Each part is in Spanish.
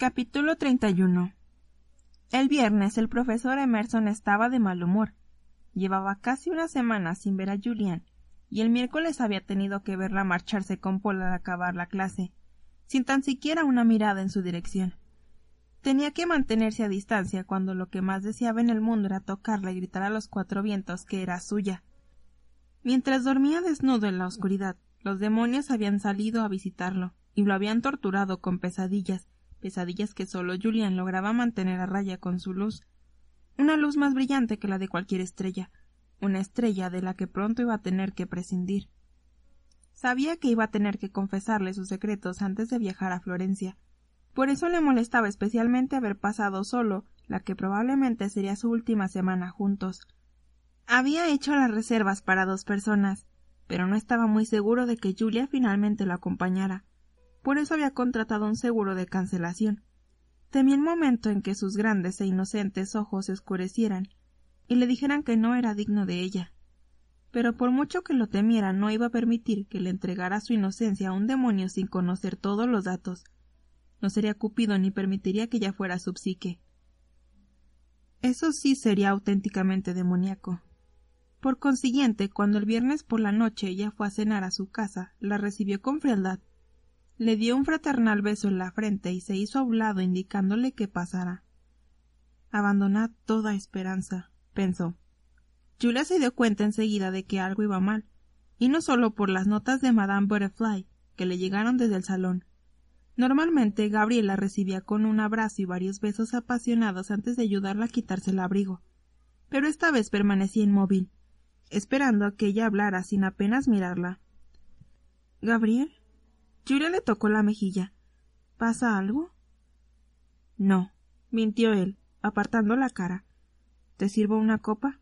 Capítulo 31 El viernes el profesor Emerson estaba de mal humor. Llevaba casi una semana sin ver a Julian, y el miércoles había tenido que verla marcharse con Paul al acabar la clase, sin tan siquiera una mirada en su dirección. Tenía que mantenerse a distancia cuando lo que más deseaba en el mundo era tocarla y gritar a los cuatro vientos que era suya. Mientras dormía desnudo en la oscuridad, los demonios habían salido a visitarlo y lo habían torturado con pesadillas, pesadillas que solo Julian lograba mantener a raya con su luz. Una luz más brillante que la de cualquier estrella, una estrella de la que pronto iba a tener que prescindir. Sabía que iba a tener que confesarle sus secretos antes de viajar a Florencia. Por eso le molestaba especialmente haber pasado solo la que probablemente sería su última semana juntos. Había hecho las reservas para dos personas, pero no estaba muy seguro de que Julia finalmente lo acompañara. Por eso había contratado un seguro de cancelación. Temía el momento en que sus grandes e inocentes ojos se oscurecieran y le dijeran que no era digno de ella. Pero por mucho que lo temiera no iba a permitir que le entregara su inocencia a un demonio sin conocer todos los datos. No sería Cupido ni permitiría que ella fuera su psique. Eso sí sería auténticamente demoníaco. Por consiguiente, cuando el viernes por la noche ella fue a cenar a su casa, la recibió con frialdad. Le dio un fraternal beso en la frente y se hizo a un lado indicándole que pasara. Abandonad toda esperanza, pensó. Julia se dio cuenta enseguida de que algo iba mal, y no solo por las notas de Madame Butterfly que le llegaron desde el salón. Normalmente Gabriela recibía con un abrazo y varios besos apasionados antes de ayudarla a quitarse el abrigo, pero esta vez permanecía inmóvil, esperando a que ella hablara sin apenas mirarla. Gabriel. Julia le tocó la mejilla. ¿Pasa algo? No, mintió él, apartando la cara. ¿Te sirvo una copa?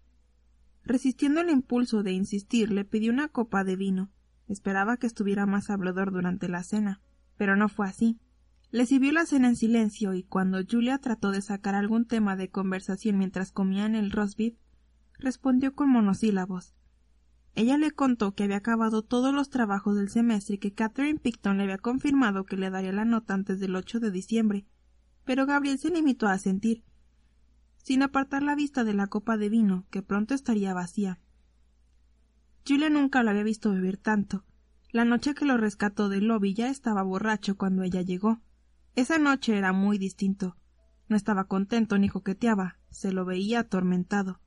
Resistiendo el impulso de insistir, le pidió una copa de vino. Esperaba que estuviera más hablador durante la cena, pero no fue así. Le sirvió la cena en silencio y cuando Julia trató de sacar algún tema de conversación mientras comían el roast respondió con monosílabos. Ella le contó que había acabado todos los trabajos del semestre y que Catherine Picton le había confirmado que le daría la nota antes del 8 de diciembre, pero Gabriel se limitó a sentir, sin apartar la vista de la copa de vino, que pronto estaría vacía. Julia nunca lo había visto beber tanto. La noche que lo rescató del lobby ya estaba borracho cuando ella llegó. Esa noche era muy distinto. No estaba contento ni coqueteaba, se lo veía atormentado.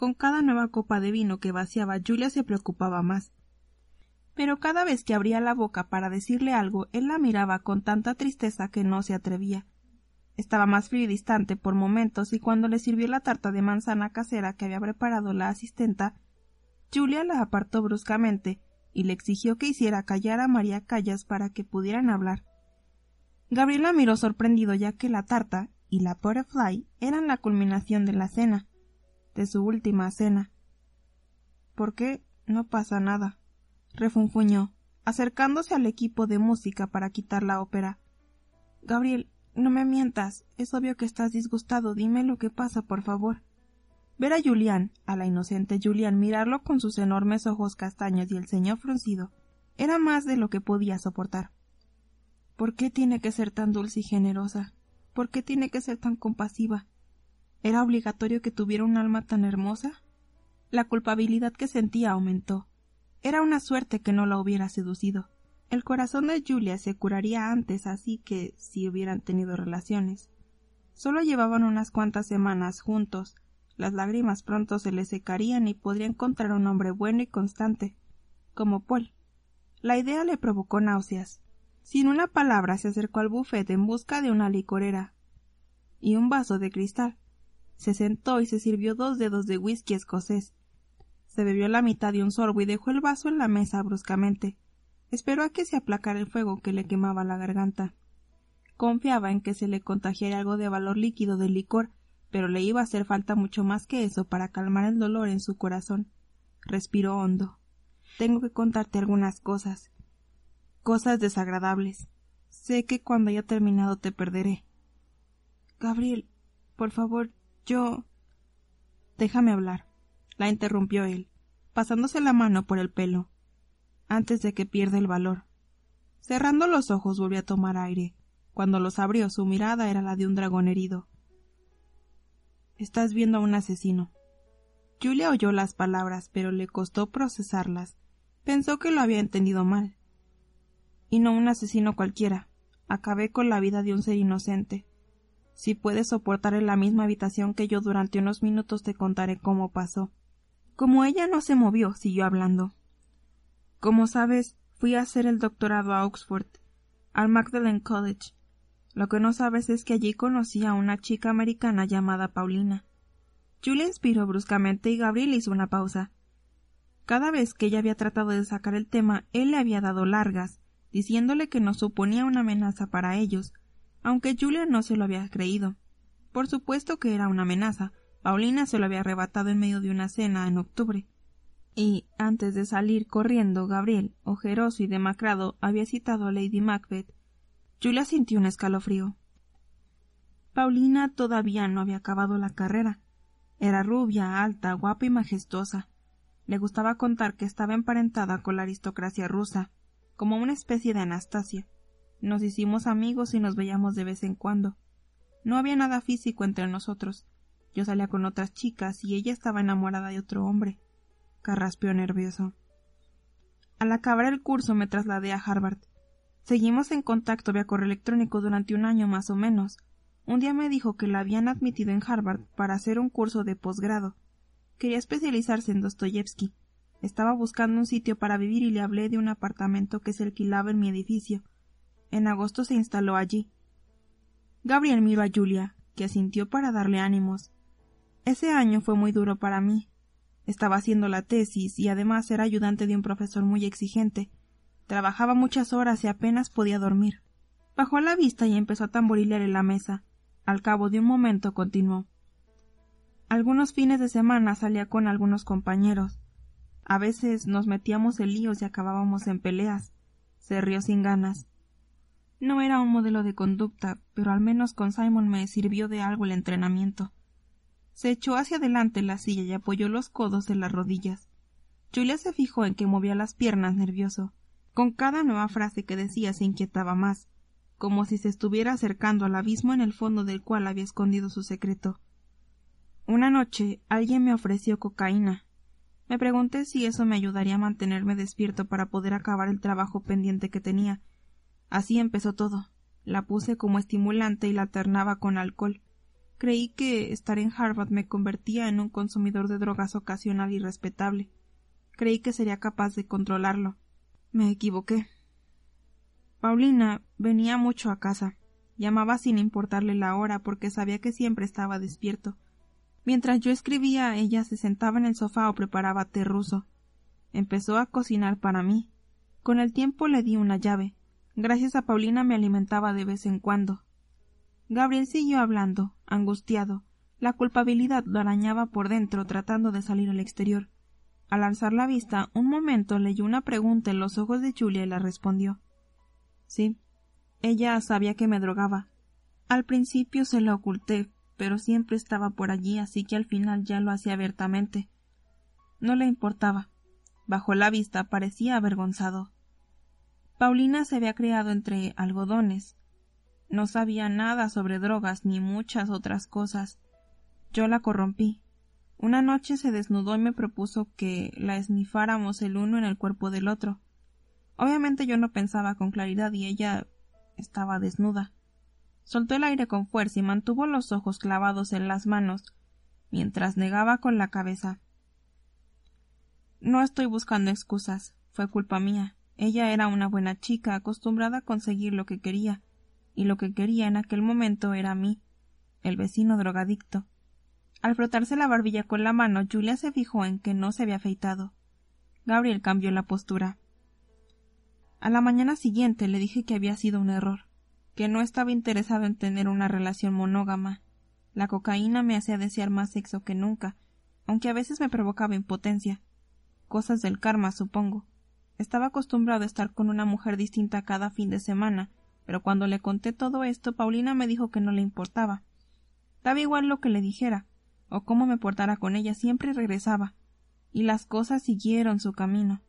Con cada nueva copa de vino que vaciaba Julia se preocupaba más. Pero cada vez que abría la boca para decirle algo, él la miraba con tanta tristeza que no se atrevía. Estaba más frío y distante por momentos y cuando le sirvió la tarta de manzana casera que había preparado la asistenta, Julia la apartó bruscamente y le exigió que hiciera callar a María Callas para que pudieran hablar. Gabriela miró sorprendido ya que la tarta y la butterfly eran la culminación de la cena de su última cena. ¿Por qué? No pasa nada, refunfuñó, acercándose al equipo de música para quitar la ópera. Gabriel, no me mientas. Es obvio que estás disgustado. Dime lo que pasa, por favor. Ver a Julián, a la inocente Julián, mirarlo con sus enormes ojos castaños y el ceño fruncido, era más de lo que podía soportar. ¿Por qué tiene que ser tan dulce y generosa? ¿Por qué tiene que ser tan compasiva? ¿Era obligatorio que tuviera un alma tan hermosa? La culpabilidad que sentía aumentó. Era una suerte que no la hubiera seducido. El corazón de Julia se curaría antes así que si hubieran tenido relaciones. Solo llevaban unas cuantas semanas juntos. Las lágrimas pronto se le secarían y podría encontrar un hombre bueno y constante, como Paul. La idea le provocó náuseas. Sin una palabra se acercó al bufet en busca de una licorera y un vaso de cristal. Se sentó y se sirvió dos dedos de whisky escocés. Se bebió la mitad de un sorbo y dejó el vaso en la mesa bruscamente. Esperó a que se aplacara el fuego que le quemaba la garganta. Confiaba en que se le contagiara algo de valor líquido del licor, pero le iba a hacer falta mucho más que eso para calmar el dolor en su corazón. Respiró hondo. Tengo que contarte algunas cosas. Cosas desagradables. Sé que cuando haya terminado te perderé. Gabriel, por favor, yo. Déjame hablar, la interrumpió él, pasándose la mano por el pelo, antes de que pierda el valor. Cerrando los ojos volvió a tomar aire. Cuando los abrió, su mirada era la de un dragón herido. Estás viendo a un asesino. Julia oyó las palabras, pero le costó procesarlas. Pensó que lo había entendido mal. Y no un asesino cualquiera. Acabé con la vida de un ser inocente. Si puedes soportar en la misma habitación que yo durante unos minutos te contaré cómo pasó. Como ella no se movió, siguió hablando. Como sabes, fui a hacer el doctorado a Oxford, al Magdalen College. Lo que no sabes es que allí conocí a una chica americana llamada Paulina. Julia inspiró bruscamente y Gabriel hizo una pausa. Cada vez que ella había tratado de sacar el tema, él le había dado largas, diciéndole que no suponía una amenaza para ellos, aunque Julia no se lo había creído. Por supuesto que era una amenaza. Paulina se lo había arrebatado en medio de una cena en octubre. Y, antes de salir corriendo, Gabriel, ojeroso y demacrado, había citado a Lady Macbeth. Julia sintió un escalofrío. Paulina todavía no había acabado la carrera. Era rubia, alta, guapa y majestuosa. Le gustaba contar que estaba emparentada con la aristocracia rusa, como una especie de Anastasia. Nos hicimos amigos y nos veíamos de vez en cuando. No había nada físico entre nosotros. Yo salía con otras chicas y ella estaba enamorada de otro hombre. Carraspeó nervioso. Al acabar el curso me trasladé a Harvard. Seguimos en contacto vía correo electrónico durante un año más o menos. Un día me dijo que la habían admitido en Harvard para hacer un curso de posgrado. Quería especializarse en Dostoyevsky. Estaba buscando un sitio para vivir y le hablé de un apartamento que se alquilaba en mi edificio. En agosto se instaló allí. Gabriel miró a Julia, que asintió para darle ánimos. Ese año fue muy duro para mí. Estaba haciendo la tesis y además era ayudante de un profesor muy exigente. Trabajaba muchas horas y apenas podía dormir. Bajó la vista y empezó a tamborilear en la mesa. Al cabo de un momento continuó. Algunos fines de semana salía con algunos compañeros. A veces nos metíamos en líos y acabábamos en peleas. Se rió sin ganas. No era un modelo de conducta, pero al menos con Simon me sirvió de algo el entrenamiento. Se echó hacia adelante la silla y apoyó los codos en las rodillas. Julia se fijó en que movía las piernas nervioso. Con cada nueva frase que decía se inquietaba más, como si se estuviera acercando al abismo en el fondo del cual había escondido su secreto. Una noche alguien me ofreció cocaína. Me pregunté si eso me ayudaría a mantenerme despierto para poder acabar el trabajo pendiente que tenía, Así empezó todo. La puse como estimulante y la alternaba con alcohol. Creí que estar en Harvard me convertía en un consumidor de drogas ocasional y respetable. Creí que sería capaz de controlarlo. Me equivoqué. Paulina venía mucho a casa. Llamaba sin importarle la hora porque sabía que siempre estaba despierto. Mientras yo escribía, ella se sentaba en el sofá o preparaba té ruso. Empezó a cocinar para mí. Con el tiempo le di una llave. Gracias a Paulina me alimentaba de vez en cuando. Gabriel siguió hablando, angustiado. La culpabilidad lo arañaba por dentro tratando de salir al exterior. Al alzar la vista, un momento leyó una pregunta en los ojos de Julia y la respondió. Sí. Ella sabía que me drogaba. Al principio se lo oculté, pero siempre estaba por allí, así que al final ya lo hacía abiertamente. No le importaba. Bajo la vista parecía avergonzado. Paulina se había criado entre algodones. No sabía nada sobre drogas ni muchas otras cosas. Yo la corrompí. Una noche se desnudó y me propuso que la esnifáramos el uno en el cuerpo del otro. Obviamente yo no pensaba con claridad y ella estaba desnuda. Soltó el aire con fuerza y mantuvo los ojos clavados en las manos, mientras negaba con la cabeza. No estoy buscando excusas. Fue culpa mía. Ella era una buena chica, acostumbrada a conseguir lo que quería, y lo que quería en aquel momento era mí, el vecino drogadicto. Al frotarse la barbilla con la mano, Julia se fijó en que no se había afeitado. Gabriel cambió la postura. A la mañana siguiente le dije que había sido un error, que no estaba interesado en tener una relación monógama. La cocaína me hacía desear más sexo que nunca, aunque a veces me provocaba impotencia. Cosas del karma, supongo. Estaba acostumbrado a estar con una mujer distinta cada fin de semana, pero cuando le conté todo esto, Paulina me dijo que no le importaba. Daba igual lo que le dijera, o cómo me portara con ella, siempre regresaba, y las cosas siguieron su camino.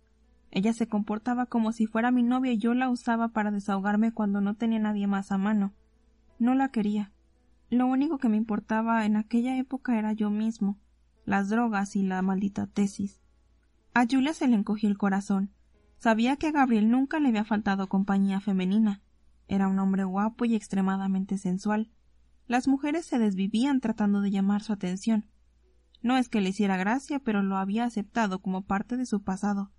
Ella se comportaba como si fuera mi novia y yo la usaba para desahogarme cuando no tenía nadie más a mano. No la quería. Lo único que me importaba en aquella época era yo mismo, las drogas y la maldita tesis. A Julia se le encogió el corazón. Sabía que a Gabriel nunca le había faltado compañía femenina. Era un hombre guapo y extremadamente sensual. Las mujeres se desvivían tratando de llamar su atención. No es que le hiciera gracia, pero lo había aceptado como parte de su pasado.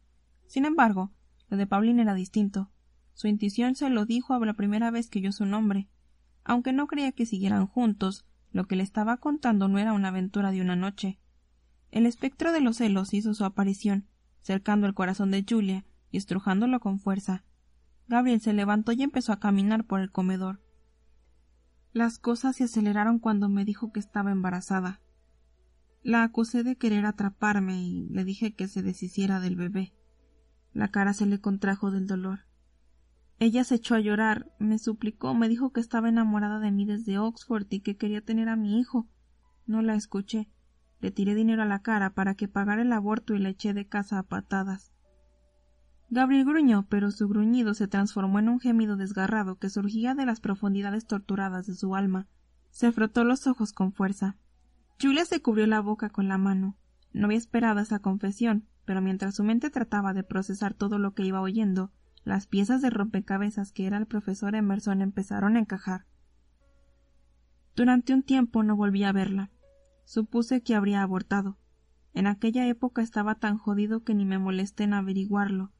Sin embargo, lo de Paulina era distinto. Su intuición se lo dijo a la primera vez que oyó su nombre. Aunque no creía que siguieran juntos, lo que le estaba contando no era una aventura de una noche. El espectro de los celos hizo su aparición, cercando el corazón de Julia y estrujándolo con fuerza. Gabriel se levantó y empezó a caminar por el comedor. Las cosas se aceleraron cuando me dijo que estaba embarazada. La acusé de querer atraparme y le dije que se deshiciera del bebé. La cara se le contrajo del dolor. Ella se echó a llorar, me suplicó, me dijo que estaba enamorada de mí desde Oxford y que quería tener a mi hijo. No la escuché. Le tiré dinero a la cara para que pagara el aborto y la eché de casa a patadas. Gabriel gruñó, pero su gruñido se transformó en un gemido desgarrado que surgía de las profundidades torturadas de su alma. Se frotó los ojos con fuerza. Julia se cubrió la boca con la mano. No había esperado esa confesión, pero mientras su mente trataba de procesar todo lo que iba oyendo, las piezas de rompecabezas que era el profesor Emerson empezaron a encajar. Durante un tiempo no volví a verla. Supuse que habría abortado. En aquella época estaba tan jodido que ni me molesté en averiguarlo,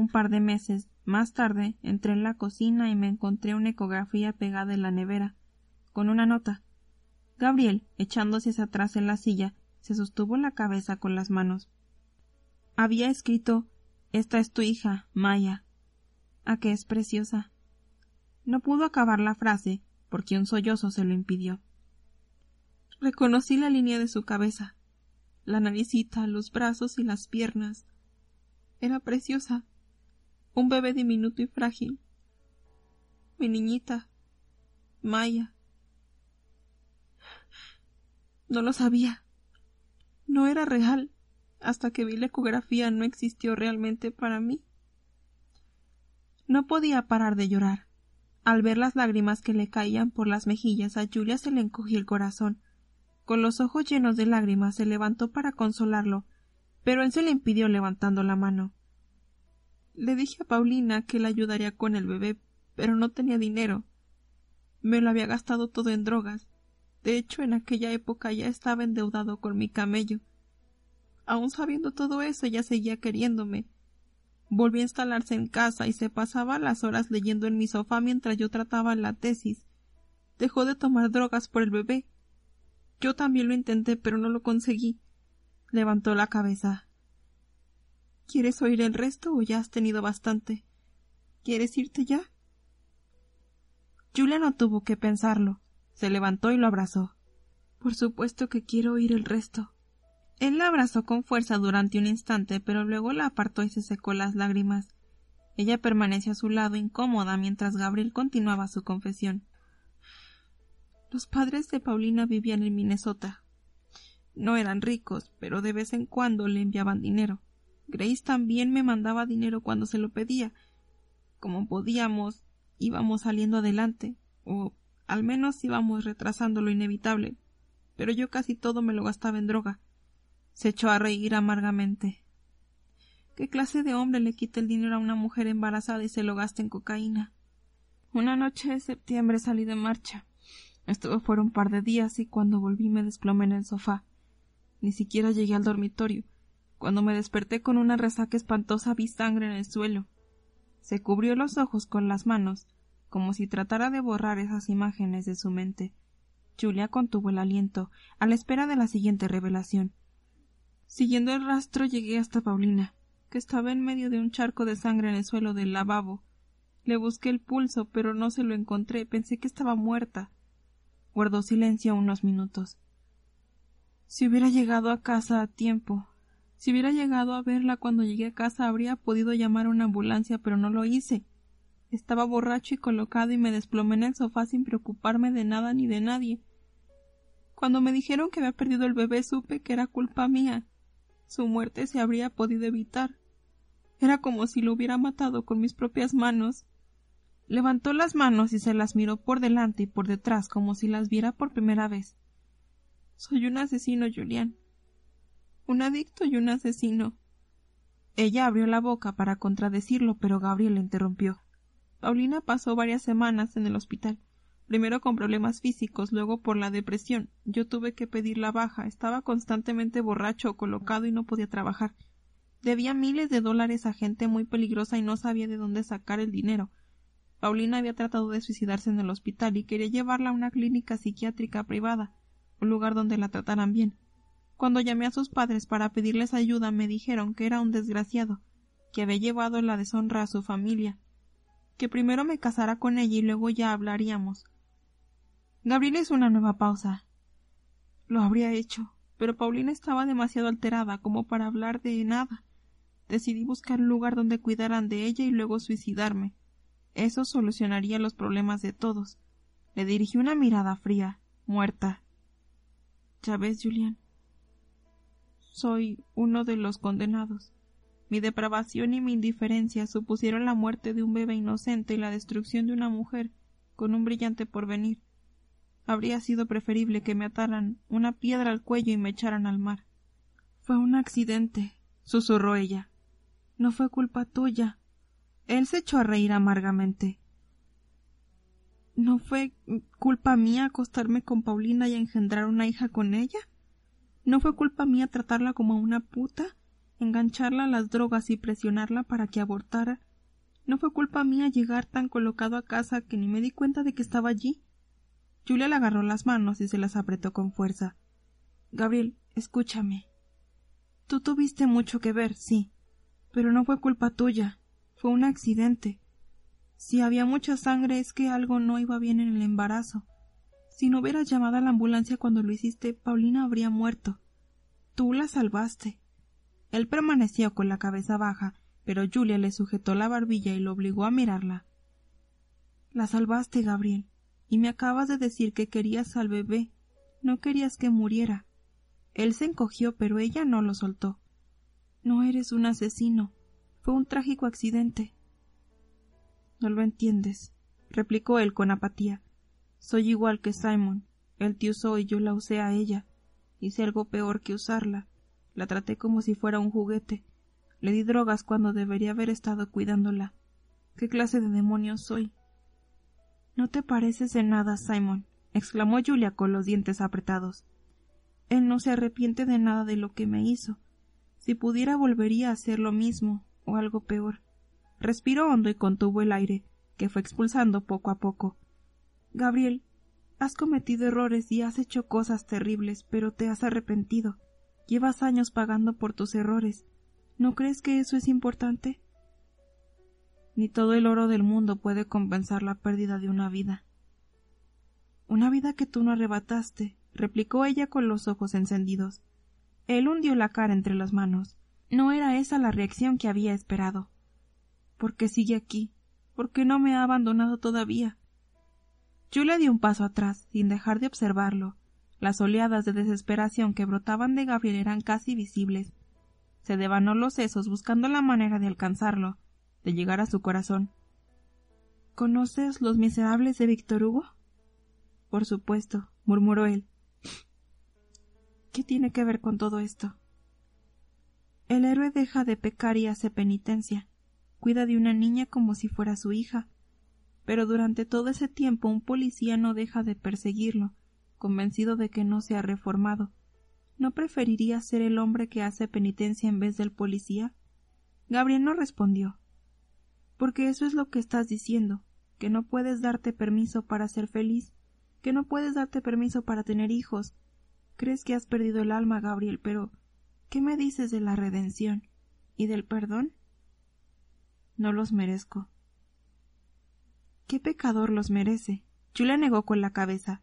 un par de meses más tarde entré en la cocina y me encontré una ecografía pegada en la nevera, con una nota. Gabriel, echándose hacia atrás en la silla, se sostuvo la cabeza con las manos. Había escrito Esta es tu hija, Maya. ¿A qué es preciosa? No pudo acabar la frase, porque un sollozo se lo impidió. Reconocí la línea de su cabeza, la naricita, los brazos y las piernas. Era preciosa un bebé diminuto y frágil. Mi niñita, Maya. No lo sabía. No era real. Hasta que vi la ecografía no existió realmente para mí. No podía parar de llorar. Al ver las lágrimas que le caían por las mejillas a Julia se le encogió el corazón. Con los ojos llenos de lágrimas se levantó para consolarlo, pero él se le impidió levantando la mano. Le dije a Paulina que la ayudaría con el bebé, pero no tenía dinero. Me lo había gastado todo en drogas. De hecho, en aquella época ya estaba endeudado con mi camello. Aun sabiendo todo eso, ella seguía queriéndome. Volví a instalarse en casa y se pasaba las horas leyendo en mi sofá mientras yo trataba la tesis. Dejó de tomar drogas por el bebé. Yo también lo intenté, pero no lo conseguí. Levantó la cabeza. ¿Quieres oír el resto o ya has tenido bastante? ¿Quieres irte ya? Julia no tuvo que pensarlo. Se levantó y lo abrazó. Por supuesto que quiero oír el resto. Él la abrazó con fuerza durante un instante, pero luego la apartó y se secó las lágrimas. Ella permaneció a su lado incómoda mientras Gabriel continuaba su confesión. Los padres de Paulina vivían en Minnesota. No eran ricos, pero de vez en cuando le enviaban dinero. Grace también me mandaba dinero cuando se lo pedía. Como podíamos, íbamos saliendo adelante, o al menos íbamos retrasando lo inevitable, pero yo casi todo me lo gastaba en droga. Se echó a reír amargamente. ¿Qué clase de hombre le quita el dinero a una mujer embarazada y se lo gasta en cocaína? Una noche de septiembre salí de marcha. Estuve fuera un par de días y cuando volví me desplomé en el sofá. Ni siquiera llegué al dormitorio. Cuando me desperté con una resaca espantosa vi sangre en el suelo. Se cubrió los ojos con las manos, como si tratara de borrar esas imágenes de su mente. Julia contuvo el aliento, a la espera de la siguiente revelación. Siguiendo el rastro llegué hasta Paulina, que estaba en medio de un charco de sangre en el suelo del lavabo. Le busqué el pulso, pero no se lo encontré. Pensé que estaba muerta. Guardó silencio unos minutos. Si hubiera llegado a casa a tiempo, si hubiera llegado a verla cuando llegué a casa habría podido llamar a una ambulancia, pero no lo hice. Estaba borracho y colocado y me desplomé en el sofá sin preocuparme de nada ni de nadie. Cuando me dijeron que había perdido el bebé supe que era culpa mía. Su muerte se habría podido evitar. Era como si lo hubiera matado con mis propias manos. Levantó las manos y se las miró por delante y por detrás como si las viera por primera vez. Soy un asesino, Julián. Un adicto y un asesino. Ella abrió la boca para contradecirlo, pero Gabriel la interrumpió. Paulina pasó varias semanas en el hospital, primero con problemas físicos, luego por la depresión. Yo tuve que pedir la baja, estaba constantemente borracho o colocado y no podía trabajar. Debía miles de dólares a gente muy peligrosa y no sabía de dónde sacar el dinero. Paulina había tratado de suicidarse en el hospital y quería llevarla a una clínica psiquiátrica privada, un lugar donde la trataran bien. Cuando llamé a sus padres para pedirles ayuda me dijeron que era un desgraciado, que había llevado la deshonra a su familia, que primero me casara con ella y luego ya hablaríamos. Gabriel hizo una nueva pausa. Lo habría hecho, pero Paulina estaba demasiado alterada como para hablar de nada. Decidí buscar un lugar donde cuidaran de ella y luego suicidarme. Eso solucionaría los problemas de todos. Le dirigí una mirada fría, muerta. Ya ves, Julián. Soy uno de los condenados. Mi depravación y mi indiferencia supusieron la muerte de un bebé inocente y la destrucción de una mujer con un brillante porvenir. Habría sido preferible que me ataran una piedra al cuello y me echaran al mar. Fue un accidente, susurró ella. No fue culpa tuya. Él se echó a reír amargamente. ¿No fue culpa mía acostarme con Paulina y engendrar una hija con ella? ¿No fue culpa mía tratarla como a una puta, engancharla a las drogas y presionarla para que abortara? ¿No fue culpa mía llegar tan colocado a casa que ni me di cuenta de que estaba allí? Julia le agarró las manos y se las apretó con fuerza. Gabriel, escúchame. Tú tuviste mucho que ver, sí, pero no fue culpa tuya. Fue un accidente. Si había mucha sangre es que algo no iba bien en el embarazo. Si no hubieras llamado a la ambulancia cuando lo hiciste, Paulina habría muerto. Tú la salvaste. Él permaneció con la cabeza baja, pero Julia le sujetó la barbilla y lo obligó a mirarla. La salvaste, Gabriel, y me acabas de decir que querías al bebé. No querías que muriera. Él se encogió, pero ella no lo soltó. No eres un asesino. Fue un trágico accidente. No lo entiendes, replicó él con apatía. Soy igual que Simon. Él te usó y yo la usé a ella. Hice algo peor que usarla. La traté como si fuera un juguete. Le di drogas cuando debería haber estado cuidándola. ¿Qué clase de demonio soy? No te pareces en nada, Simon, exclamó Julia con los dientes apretados. Él no se arrepiente de nada de lo que me hizo. Si pudiera volvería a hacer lo mismo, o algo peor. Respiró hondo y contuvo el aire, que fue expulsando poco a poco. Gabriel, has cometido errores y has hecho cosas terribles, pero te has arrepentido. Llevas años pagando por tus errores. ¿No crees que eso es importante? Ni todo el oro del mundo puede compensar la pérdida de una vida. Una vida que tú no arrebataste, replicó ella con los ojos encendidos. Él hundió la cara entre las manos. No era esa la reacción que había esperado. ¿Por qué sigue aquí? ¿Por qué no me ha abandonado todavía? Julia dio un paso atrás, sin dejar de observarlo. Las oleadas de desesperación que brotaban de Gabriel eran casi visibles. Se devanó los sesos buscando la manera de alcanzarlo, de llegar a su corazón. ¿Conoces Los Miserables de Víctor Hugo? Por supuesto, murmuró él. ¿Qué tiene que ver con todo esto? El héroe deja de pecar y hace penitencia. Cuida de una niña como si fuera su hija. Pero durante todo ese tiempo un policía no deja de perseguirlo, convencido de que no se ha reformado. ¿No preferiría ser el hombre que hace penitencia en vez del policía? Gabriel no respondió. Porque eso es lo que estás diciendo, que no puedes darte permiso para ser feliz, que no puedes darte permiso para tener hijos. Crees que has perdido el alma, Gabriel, pero ¿Qué me dices de la redención y del perdón? No los merezco. ¿Qué pecador los merece? Julia negó con la cabeza.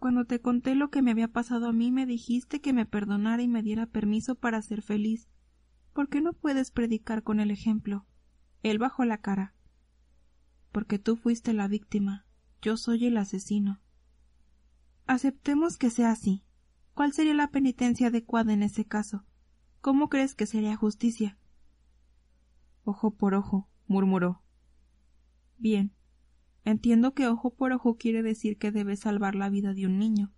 Cuando te conté lo que me había pasado a mí, me dijiste que me perdonara y me diera permiso para ser feliz. ¿Por qué no puedes predicar con el ejemplo? Él bajó la cara. Porque tú fuiste la víctima. Yo soy el asesino. Aceptemos que sea así. ¿Cuál sería la penitencia adecuada en ese caso? ¿Cómo crees que sería justicia? Ojo por ojo, murmuró. Bien. Entiendo que ojo por ojo quiere decir que debes salvar la vida de un niño.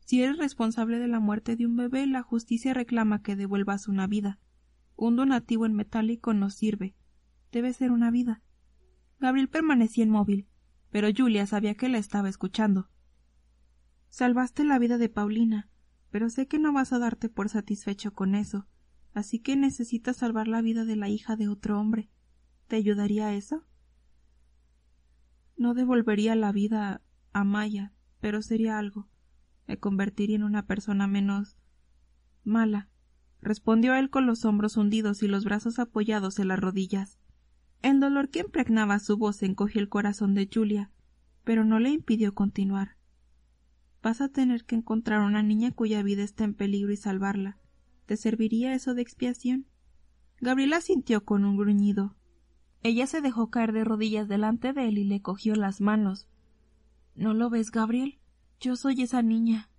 Si eres responsable de la muerte de un bebé, la justicia reclama que devuelvas una vida. Un donativo en metálico no sirve. Debe ser una vida. Gabriel permanecía inmóvil, pero Julia sabía que la estaba escuchando. Salvaste la vida de Paulina, pero sé que no vas a darte por satisfecho con eso, así que necesitas salvar la vida de la hija de otro hombre. ¿Te ayudaría eso? No devolvería la vida a Maya, pero sería algo. Me convertiría en una persona menos mala, respondió él con los hombros hundidos y los brazos apoyados en las rodillas. El dolor que impregnaba su voz encogió el corazón de Julia, pero no le impidió continuar. Vas a tener que encontrar una niña cuya vida está en peligro y salvarla. ¿Te serviría eso de expiación? Gabriela sintió con un gruñido. Ella se dejó caer de rodillas delante de él y le cogió las manos. ¿No lo ves, Gabriel? Yo soy esa niña.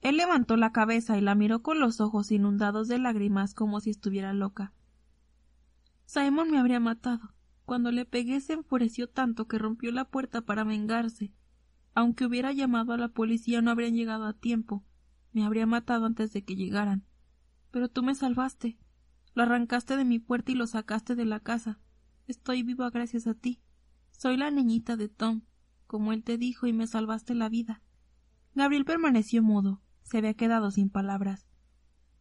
Él levantó la cabeza y la miró con los ojos inundados de lágrimas como si estuviera loca. Simon me habría matado. Cuando le pegué se enfureció tanto que rompió la puerta para vengarse. Aunque hubiera llamado a la policía no habrían llegado a tiempo. Me habría matado antes de que llegaran. Pero tú me salvaste. Lo arrancaste de mi puerta y lo sacaste de la casa. Estoy viva gracias a ti. Soy la niñita de Tom, como él te dijo, y me salvaste la vida. Gabriel permaneció mudo. Se había quedado sin palabras.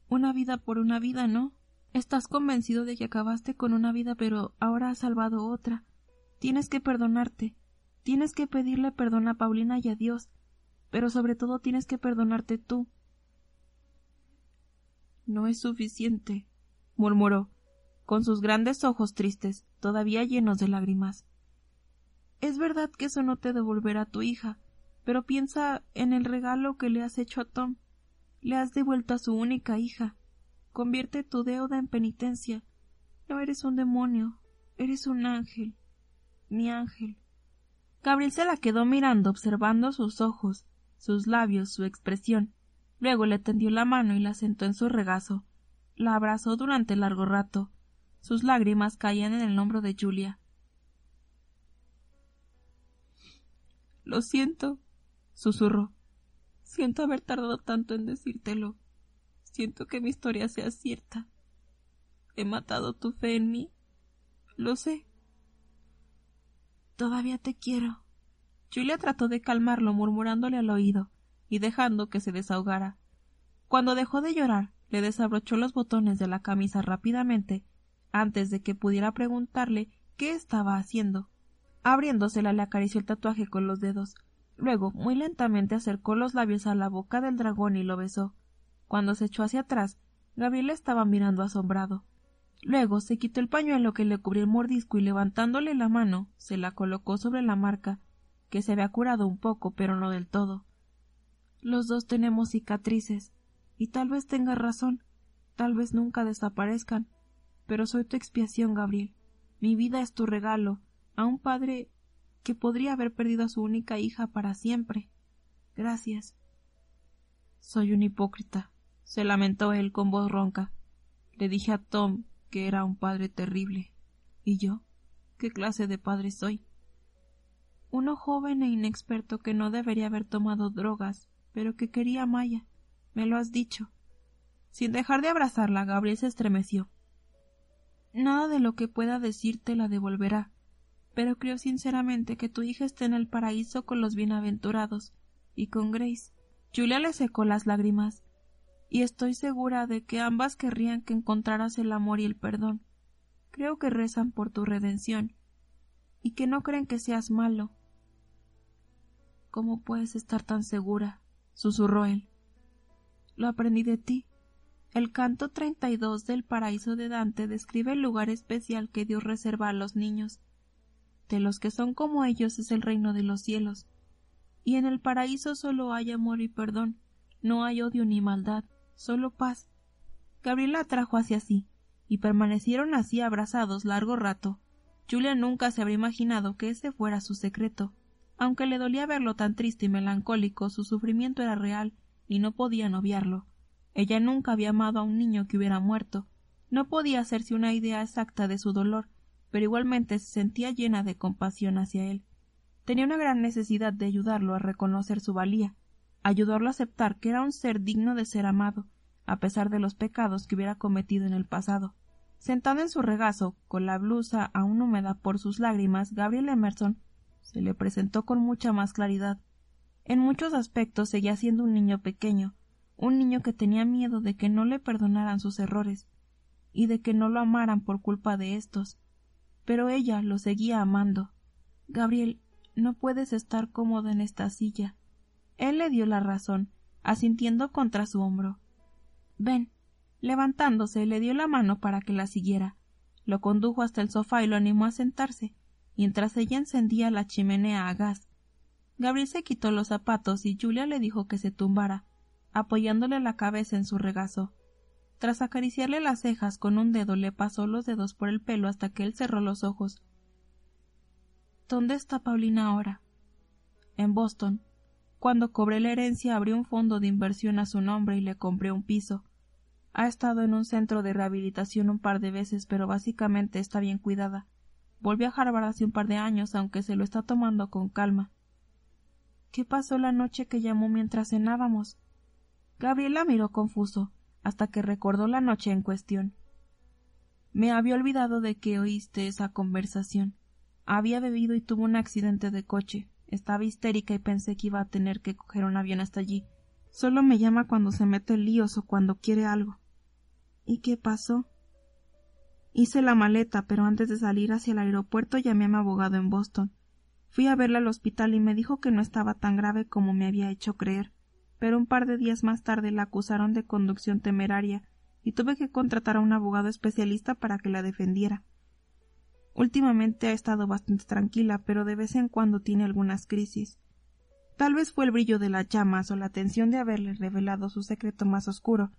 Una vida por una vida, ¿no? Estás convencido de que acabaste con una vida, pero ahora has salvado otra. Tienes que perdonarte. Tienes que pedirle perdón a Paulina y a Dios. Pero sobre todo tienes que perdonarte tú. No es suficiente, murmuró con sus grandes ojos tristes, todavía llenos de lágrimas. Es verdad que eso no te devolverá a tu hija, pero piensa en el regalo que le has hecho a Tom. Le has devuelto a su única hija. Convierte tu deuda en penitencia. No eres un demonio, eres un ángel. Mi ángel. Gabriel se la quedó mirando, observando sus ojos, sus labios, su expresión. Luego le tendió la mano y la sentó en su regazo. La abrazó durante largo rato. Sus lágrimas caían en el hombro de Julia. Lo siento, susurró. Siento haber tardado tanto en decírtelo. Siento que mi historia sea cierta. He matado tu fe en mí. Lo sé. Todavía te quiero. Julia trató de calmarlo murmurándole al oído y dejando que se desahogara. Cuando dejó de llorar, le desabrochó los botones de la camisa rápidamente antes de que pudiera preguntarle qué estaba haciendo. Abriéndosela le acarició el tatuaje con los dedos. Luego, muy lentamente acercó los labios a la boca del dragón y lo besó. Cuando se echó hacia atrás, Gabriel estaba mirando asombrado. Luego se quitó el pañuelo que le cubría el mordisco y levantándole la mano, se la colocó sobre la marca, que se había curado un poco, pero no del todo. Los dos tenemos cicatrices, y tal vez tengas razón, tal vez nunca desaparezcan, pero soy tu expiación, Gabriel. Mi vida es tu regalo a un padre que podría haber perdido a su única hija para siempre. Gracias. Soy un hipócrita, se lamentó él con voz ronca. Le dije a Tom que era un padre terrible. ¿Y yo? ¿Qué clase de padre soy? Uno joven e inexperto que no debería haber tomado drogas, pero que quería a Maya. Me lo has dicho. Sin dejar de abrazarla, Gabriel se estremeció. Nada de lo que pueda decirte la devolverá, pero creo sinceramente que tu hija está en el paraíso con los bienaventurados y con Grace. Julia le secó las lágrimas, y estoy segura de que ambas querrían que encontraras el amor y el perdón. Creo que rezan por tu redención, y que no creen que seas malo. ¿Cómo puedes estar tan segura? susurró él. Lo aprendí de ti. El canto 32 del paraíso de Dante describe el lugar especial que Dios reserva a los niños. De los que son como ellos es el reino de los cielos. Y en el paraíso solo hay amor y perdón, no hay odio ni maldad, solo paz. Gabriel la trajo hacia sí, y permanecieron así abrazados largo rato. Julia nunca se habría imaginado que ese fuera su secreto. Aunque le dolía verlo tan triste y melancólico, su sufrimiento era real, y no podían obviarlo. Ella nunca había amado a un niño que hubiera muerto, No podía hacerse una idea exacta de su dolor, pero igualmente se sentía llena de compasión hacia él. Tenía una gran necesidad de ayudarlo a reconocer su valía, ayudarlo a aceptar que era un ser digno de ser amado, a pesar de los pecados que hubiera cometido en el pasado. Sentado en su regazo, con la blusa aún húmeda por sus lágrimas, Gabriel Emerson se le presentó con mucha más claridad. En muchos aspectos seguía siendo un niño pequeño, un niño que tenía miedo de que no le perdonaran sus errores, y de que no lo amaran por culpa de estos. Pero ella lo seguía amando. Gabriel, no puedes estar cómodo en esta silla. Él le dio la razón, asintiendo contra su hombro. Ven. Levantándose, le dio la mano para que la siguiera. Lo condujo hasta el sofá y lo animó a sentarse, mientras ella encendía la chimenea a gas. Gabriel se quitó los zapatos y Julia le dijo que se tumbara, apoyándole la cabeza en su regazo. Tras acariciarle las cejas con un dedo le pasó los dedos por el pelo hasta que él cerró los ojos. ¿Dónde está Paulina ahora? En Boston. Cuando cobré la herencia abrí un fondo de inversión a su nombre y le compré un piso. Ha estado en un centro de rehabilitación un par de veces, pero básicamente está bien cuidada. Volvió a Harvard hace un par de años, aunque se lo está tomando con calma. ¿Qué pasó la noche que llamó mientras cenábamos? Gabriela miró confuso hasta que recordó la noche en cuestión. Me había olvidado de que oíste esa conversación. Había bebido y tuvo un accidente de coche. Estaba histérica y pensé que iba a tener que coger un avión hasta allí. Solo me llama cuando se mete líos o cuando quiere algo. ¿Y qué pasó? Hice la maleta, pero antes de salir hacia el aeropuerto llamé a mi abogado en Boston. Fui a verla al hospital y me dijo que no estaba tan grave como me había hecho creer pero un par de días más tarde la acusaron de conducción temeraria y tuve que contratar a un abogado especialista para que la defendiera. Últimamente ha estado bastante tranquila, pero de vez en cuando tiene algunas crisis. Tal vez fue el brillo de las llamas o la tensión de haberle revelado su secreto más oscuro,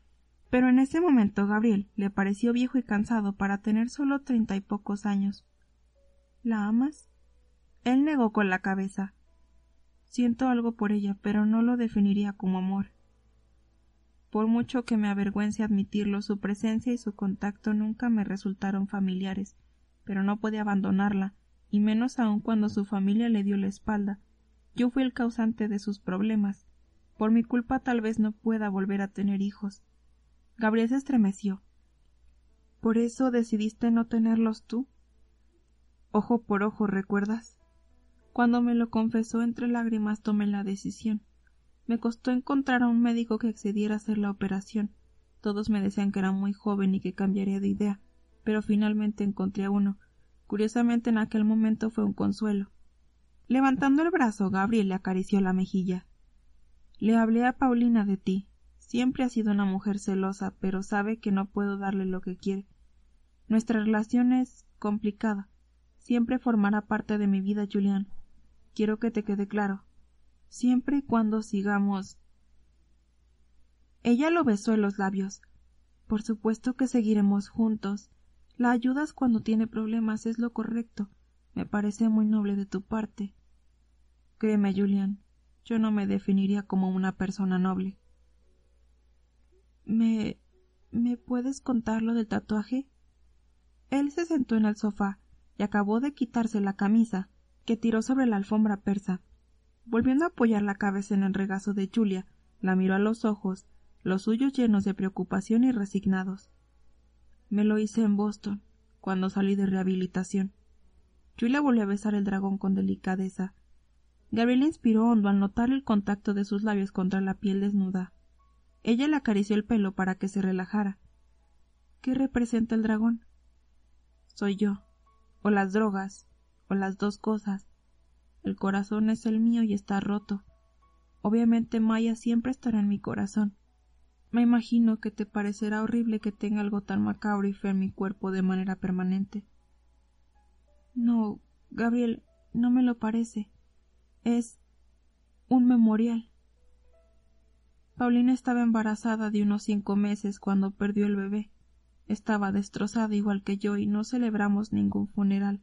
pero en ese momento Gabriel le pareció viejo y cansado para tener solo treinta y pocos años. ¿La amas? Él negó con la cabeza. Siento algo por ella, pero no lo definiría como amor. Por mucho que me avergüence admitirlo, su presencia y su contacto nunca me resultaron familiares, pero no pude abandonarla, y menos aún cuando su familia le dio la espalda. Yo fui el causante de sus problemas. Por mi culpa tal vez no pueda volver a tener hijos. Gabriel se estremeció. ¿Por eso decidiste no tenerlos tú? Ojo por ojo, ¿recuerdas? Cuando me lo confesó entre lágrimas tomé la decisión. Me costó encontrar a un médico que accediera a hacer la operación. Todos me decían que era muy joven y que cambiaría de idea, pero finalmente encontré a uno. Curiosamente en aquel momento fue un consuelo. Levantando el brazo, Gabriel le acarició la mejilla. Le hablé a Paulina de ti. Siempre ha sido una mujer celosa, pero sabe que no puedo darle lo que quiere. Nuestra relación es complicada. Siempre formará parte de mi vida, Julián quiero que te quede claro, siempre y cuando sigamos. Ella lo besó en los labios. Por supuesto que seguiremos juntos. La ayudas cuando tiene problemas es lo correcto. Me parece muy noble de tu parte. Créeme, Julián, yo no me definiría como una persona noble. ¿Me. ¿Me puedes contar lo del tatuaje? Él se sentó en el sofá y acabó de quitarse la camisa que tiró sobre la alfombra persa. Volviendo a apoyar la cabeza en el regazo de Julia, la miró a los ojos, los suyos llenos de preocupación y resignados. Me lo hice en Boston, cuando salí de rehabilitación. Julia volvió a besar el dragón con delicadeza. Gabriel inspiró hondo al notar el contacto de sus labios contra la piel desnuda. Ella le acarició el pelo para que se relajara. ¿Qué representa el dragón? Soy yo, o las drogas, las dos cosas. El corazón es el mío y está roto. Obviamente Maya siempre estará en mi corazón. Me imagino que te parecerá horrible que tenga algo tan macabro y feo en mi cuerpo de manera permanente. No, Gabriel, no me lo parece. Es un memorial. Paulina estaba embarazada de unos cinco meses cuando perdió el bebé. Estaba destrozada igual que yo y no celebramos ningún funeral.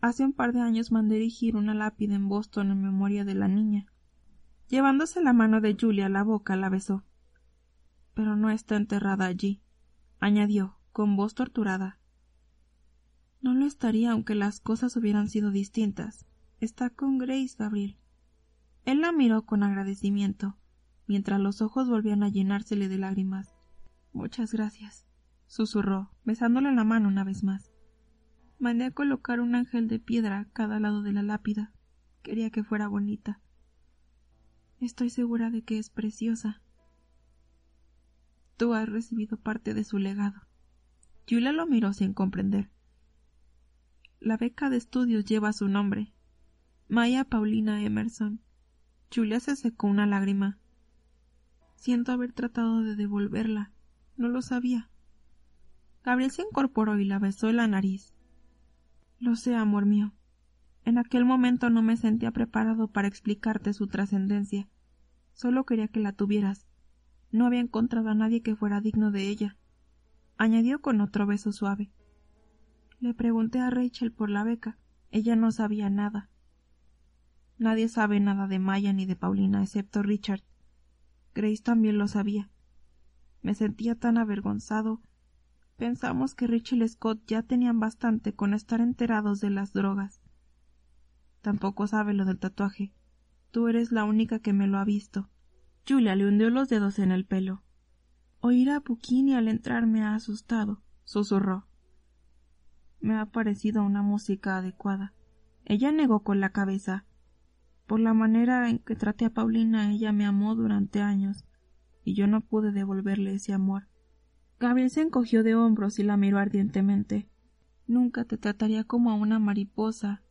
Hace un par de años mandé erigir una lápida en Boston en memoria de la niña. Llevándose la mano de Julia a la boca, la besó. Pero no está enterrada allí, añadió, con voz torturada. No lo estaría aunque las cosas hubieran sido distintas. Está con Grace, Gabriel. Él la miró con agradecimiento, mientras los ojos volvían a llenársele de lágrimas. Muchas gracias, susurró, besándole la mano una vez más. Mandé a colocar un ángel de piedra a cada lado de la lápida. Quería que fuera bonita. Estoy segura de que es preciosa. Tú has recibido parte de su legado. Julia lo miró sin comprender. La beca de estudios lleva su nombre. Maya Paulina Emerson. Julia se secó una lágrima. Siento haber tratado de devolverla. No lo sabía. Gabriel se incorporó y la besó en la nariz. Lo sé, amor mío. En aquel momento no me sentía preparado para explicarte su trascendencia. Solo quería que la tuvieras. No había encontrado a nadie que fuera digno de ella. Añadió con otro beso suave. Le pregunté a Rachel por la beca. Ella no sabía nada. Nadie sabe nada de Maya ni de Paulina excepto Richard. Grace también lo sabía. Me sentía tan avergonzado. Pensamos que Rachel y Scott ya tenían bastante con estar enterados de las drogas. Tampoco sabe lo del tatuaje. Tú eres la única que me lo ha visto. Julia le hundió los dedos en el pelo. Oír a Puccini al entrar me ha asustado, susurró. Me ha parecido una música adecuada. Ella negó con la cabeza. Por la manera en que traté a Paulina, ella me amó durante años, y yo no pude devolverle ese amor. Gabriel se encogió de hombros y la miró ardientemente. Nunca te trataría como a una mariposa,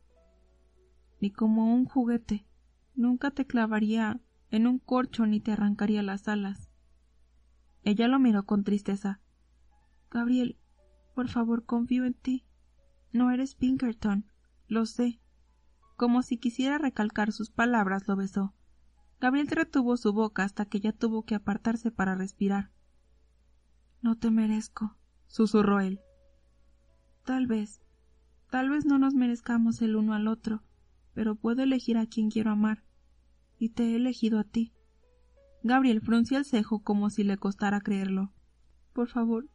ni como a un juguete. Nunca te clavaría en un corcho ni te arrancaría las alas. Ella lo miró con tristeza. Gabriel, por favor, confío en ti. No eres Pinkerton, lo sé. Como si quisiera recalcar sus palabras, lo besó. Gabriel retuvo su boca hasta que ella tuvo que apartarse para respirar. No te merezco, susurró él. Tal vez, tal vez no nos merezcamos el uno al otro, pero puedo elegir a quien quiero amar, y te he elegido a ti. Gabriel frunció el cejo como si le costara creerlo. Por favor,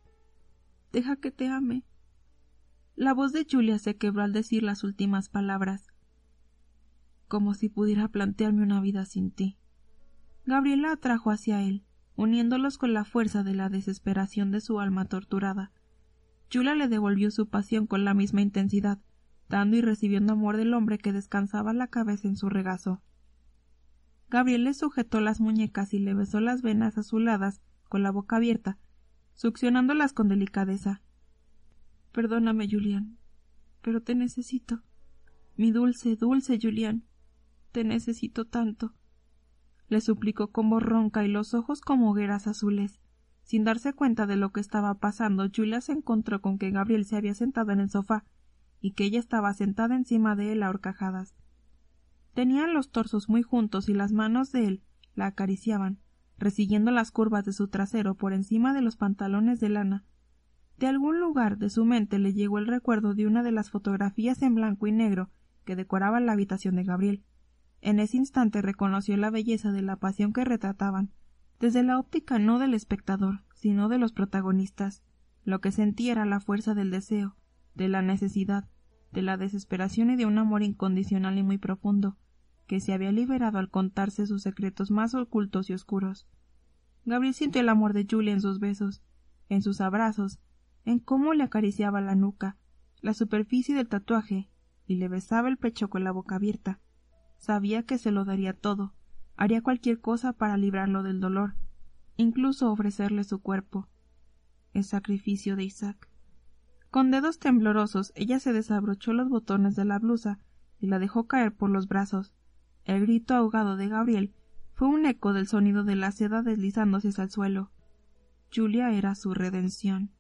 deja que te ame. La voz de Julia se quebró al decir las últimas palabras. Como si pudiera plantearme una vida sin ti. Gabriela atrajo hacia él, uniéndolos con la fuerza de la desesperación de su alma torturada. Julia le devolvió su pasión con la misma intensidad, dando y recibiendo amor del hombre que descansaba la cabeza en su regazo. Gabriel le sujetó las muñecas y le besó las venas azuladas con la boca abierta, succionándolas con delicadeza. Perdóname, Julián, pero te necesito. Mi dulce, dulce Julián. Te necesito tanto. Le suplicó con voz ronca y los ojos como hogueras azules. Sin darse cuenta de lo que estaba pasando, Julia se encontró con que Gabriel se había sentado en el sofá y que ella estaba sentada encima de él a horcajadas. Tenían los torsos muy juntos y las manos de él la acariciaban, resiguiendo las curvas de su trasero por encima de los pantalones de lana de algún lugar de su mente le llegó el recuerdo de una de las fotografías en blanco y negro que decoraban la habitación de Gabriel. En ese instante reconoció la belleza de la pasión que retrataban, desde la óptica no del espectador, sino de los protagonistas. Lo que sentía era la fuerza del deseo, de la necesidad, de la desesperación y de un amor incondicional y muy profundo, que se había liberado al contarse sus secretos más ocultos y oscuros. Gabriel sintió el amor de Julia en sus besos, en sus abrazos, en cómo le acariciaba la nuca, la superficie del tatuaje, y le besaba el pecho con la boca abierta. Sabía que se lo daría todo, haría cualquier cosa para librarlo del dolor, incluso ofrecerle su cuerpo. El sacrificio de Isaac. Con dedos temblorosos ella se desabrochó los botones de la blusa y la dejó caer por los brazos. El grito ahogado de Gabriel fue un eco del sonido de la seda deslizándose al suelo. Julia era su redención.